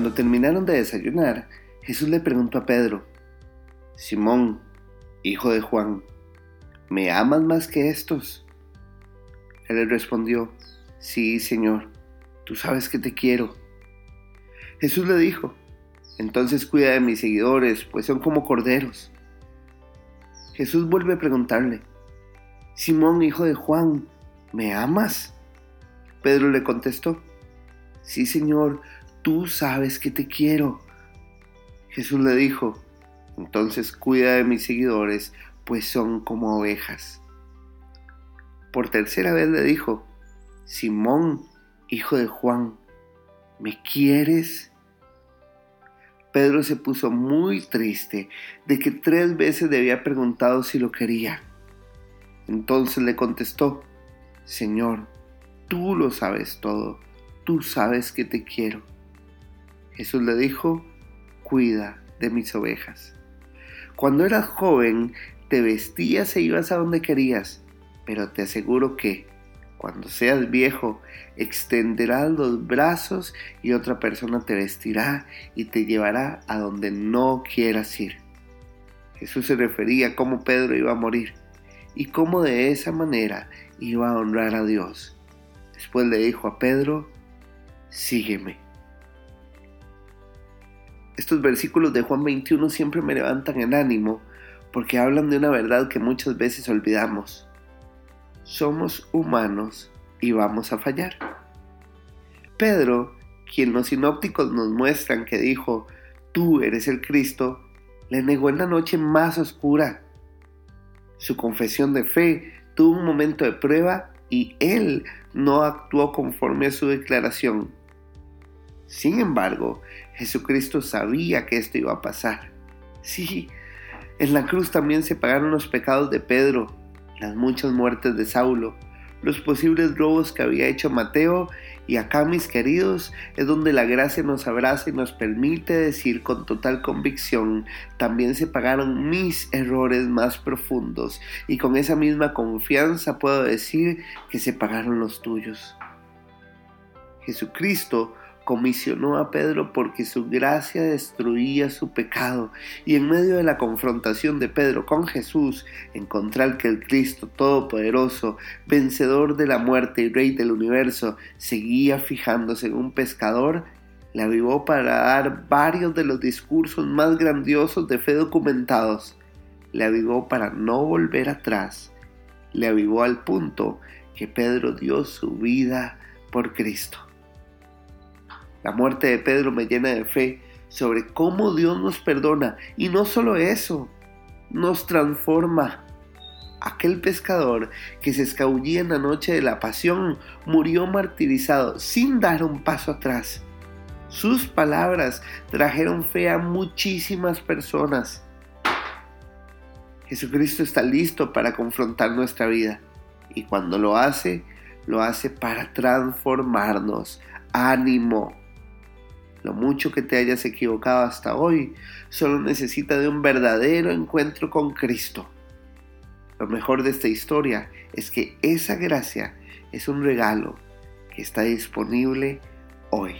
Cuando terminaron de desayunar, Jesús le preguntó a Pedro, Simón, hijo de Juan, ¿me amas más que estos? Él le respondió, Sí, Señor, tú sabes que te quiero. Jesús le dijo, Entonces cuida de mis seguidores, pues son como corderos. Jesús vuelve a preguntarle, Simón, hijo de Juan, ¿me amas? Pedro le contestó, Sí, Señor, tú sabes que te quiero. Jesús le dijo, entonces cuida de mis seguidores, pues son como ovejas. Por tercera vez le dijo, Simón, hijo de Juan, ¿me quieres? Pedro se puso muy triste de que tres veces le había preguntado si lo quería. Entonces le contestó, Señor, tú lo sabes todo, tú sabes que te quiero. Jesús le dijo, cuida de mis ovejas. Cuando eras joven, te vestías e ibas a donde querías, pero te aseguro que, cuando seas viejo, extenderás los brazos y otra persona te vestirá y te llevará a donde no quieras ir. Jesús se refería a cómo Pedro iba a morir y cómo de esa manera iba a honrar a Dios. Después le dijo a Pedro, sígueme. Estos versículos de Juan 21 siempre me levantan el ánimo porque hablan de una verdad que muchas veces olvidamos. Somos humanos y vamos a fallar. Pedro, quien los sinópticos nos muestran que dijo, tú eres el Cristo, le negó en la noche más oscura. Su confesión de fe tuvo un momento de prueba y él no actuó conforme a su declaración. Sin embargo, Jesucristo sabía que esto iba a pasar. Sí, en la cruz también se pagaron los pecados de Pedro, las muchas muertes de Saulo, los posibles robos que había hecho Mateo y acá mis queridos es donde la gracia nos abraza y nos permite decir con total convicción, también se pagaron mis errores más profundos y con esa misma confianza puedo decir que se pagaron los tuyos. Jesucristo comisionó a Pedro porque su gracia destruía su pecado y en medio de la confrontación de Pedro con Jesús, encontrar que el Cristo Todopoderoso, vencedor de la muerte y rey del universo, seguía fijándose en un pescador, le avivó para dar varios de los discursos más grandiosos de fe documentados. Le avivó para no volver atrás. Le avivó al punto que Pedro dio su vida por Cristo. La muerte de Pedro me llena de fe sobre cómo Dios nos perdona y no solo eso, nos transforma. Aquel pescador que se escabullía en la noche de la pasión murió martirizado sin dar un paso atrás. Sus palabras trajeron fe a muchísimas personas. Jesucristo está listo para confrontar nuestra vida y cuando lo hace, lo hace para transformarnos. Ánimo, lo mucho que te hayas equivocado hasta hoy solo necesita de un verdadero encuentro con Cristo. Lo mejor de esta historia es que esa gracia es un regalo que está disponible hoy.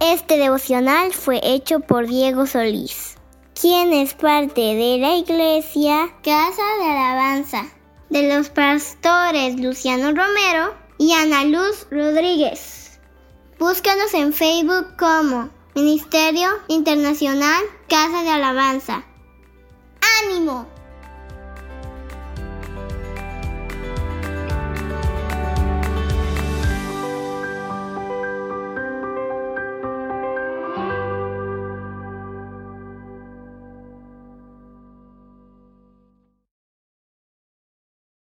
Este devocional fue hecho por Diego Solís, quien es parte de la iglesia Casa de Alabanza, de los pastores Luciano Romero y Ana Luz Rodríguez. Búscanos en Facebook como Ministerio Internacional Casa de Alabanza. ¡Ánimo!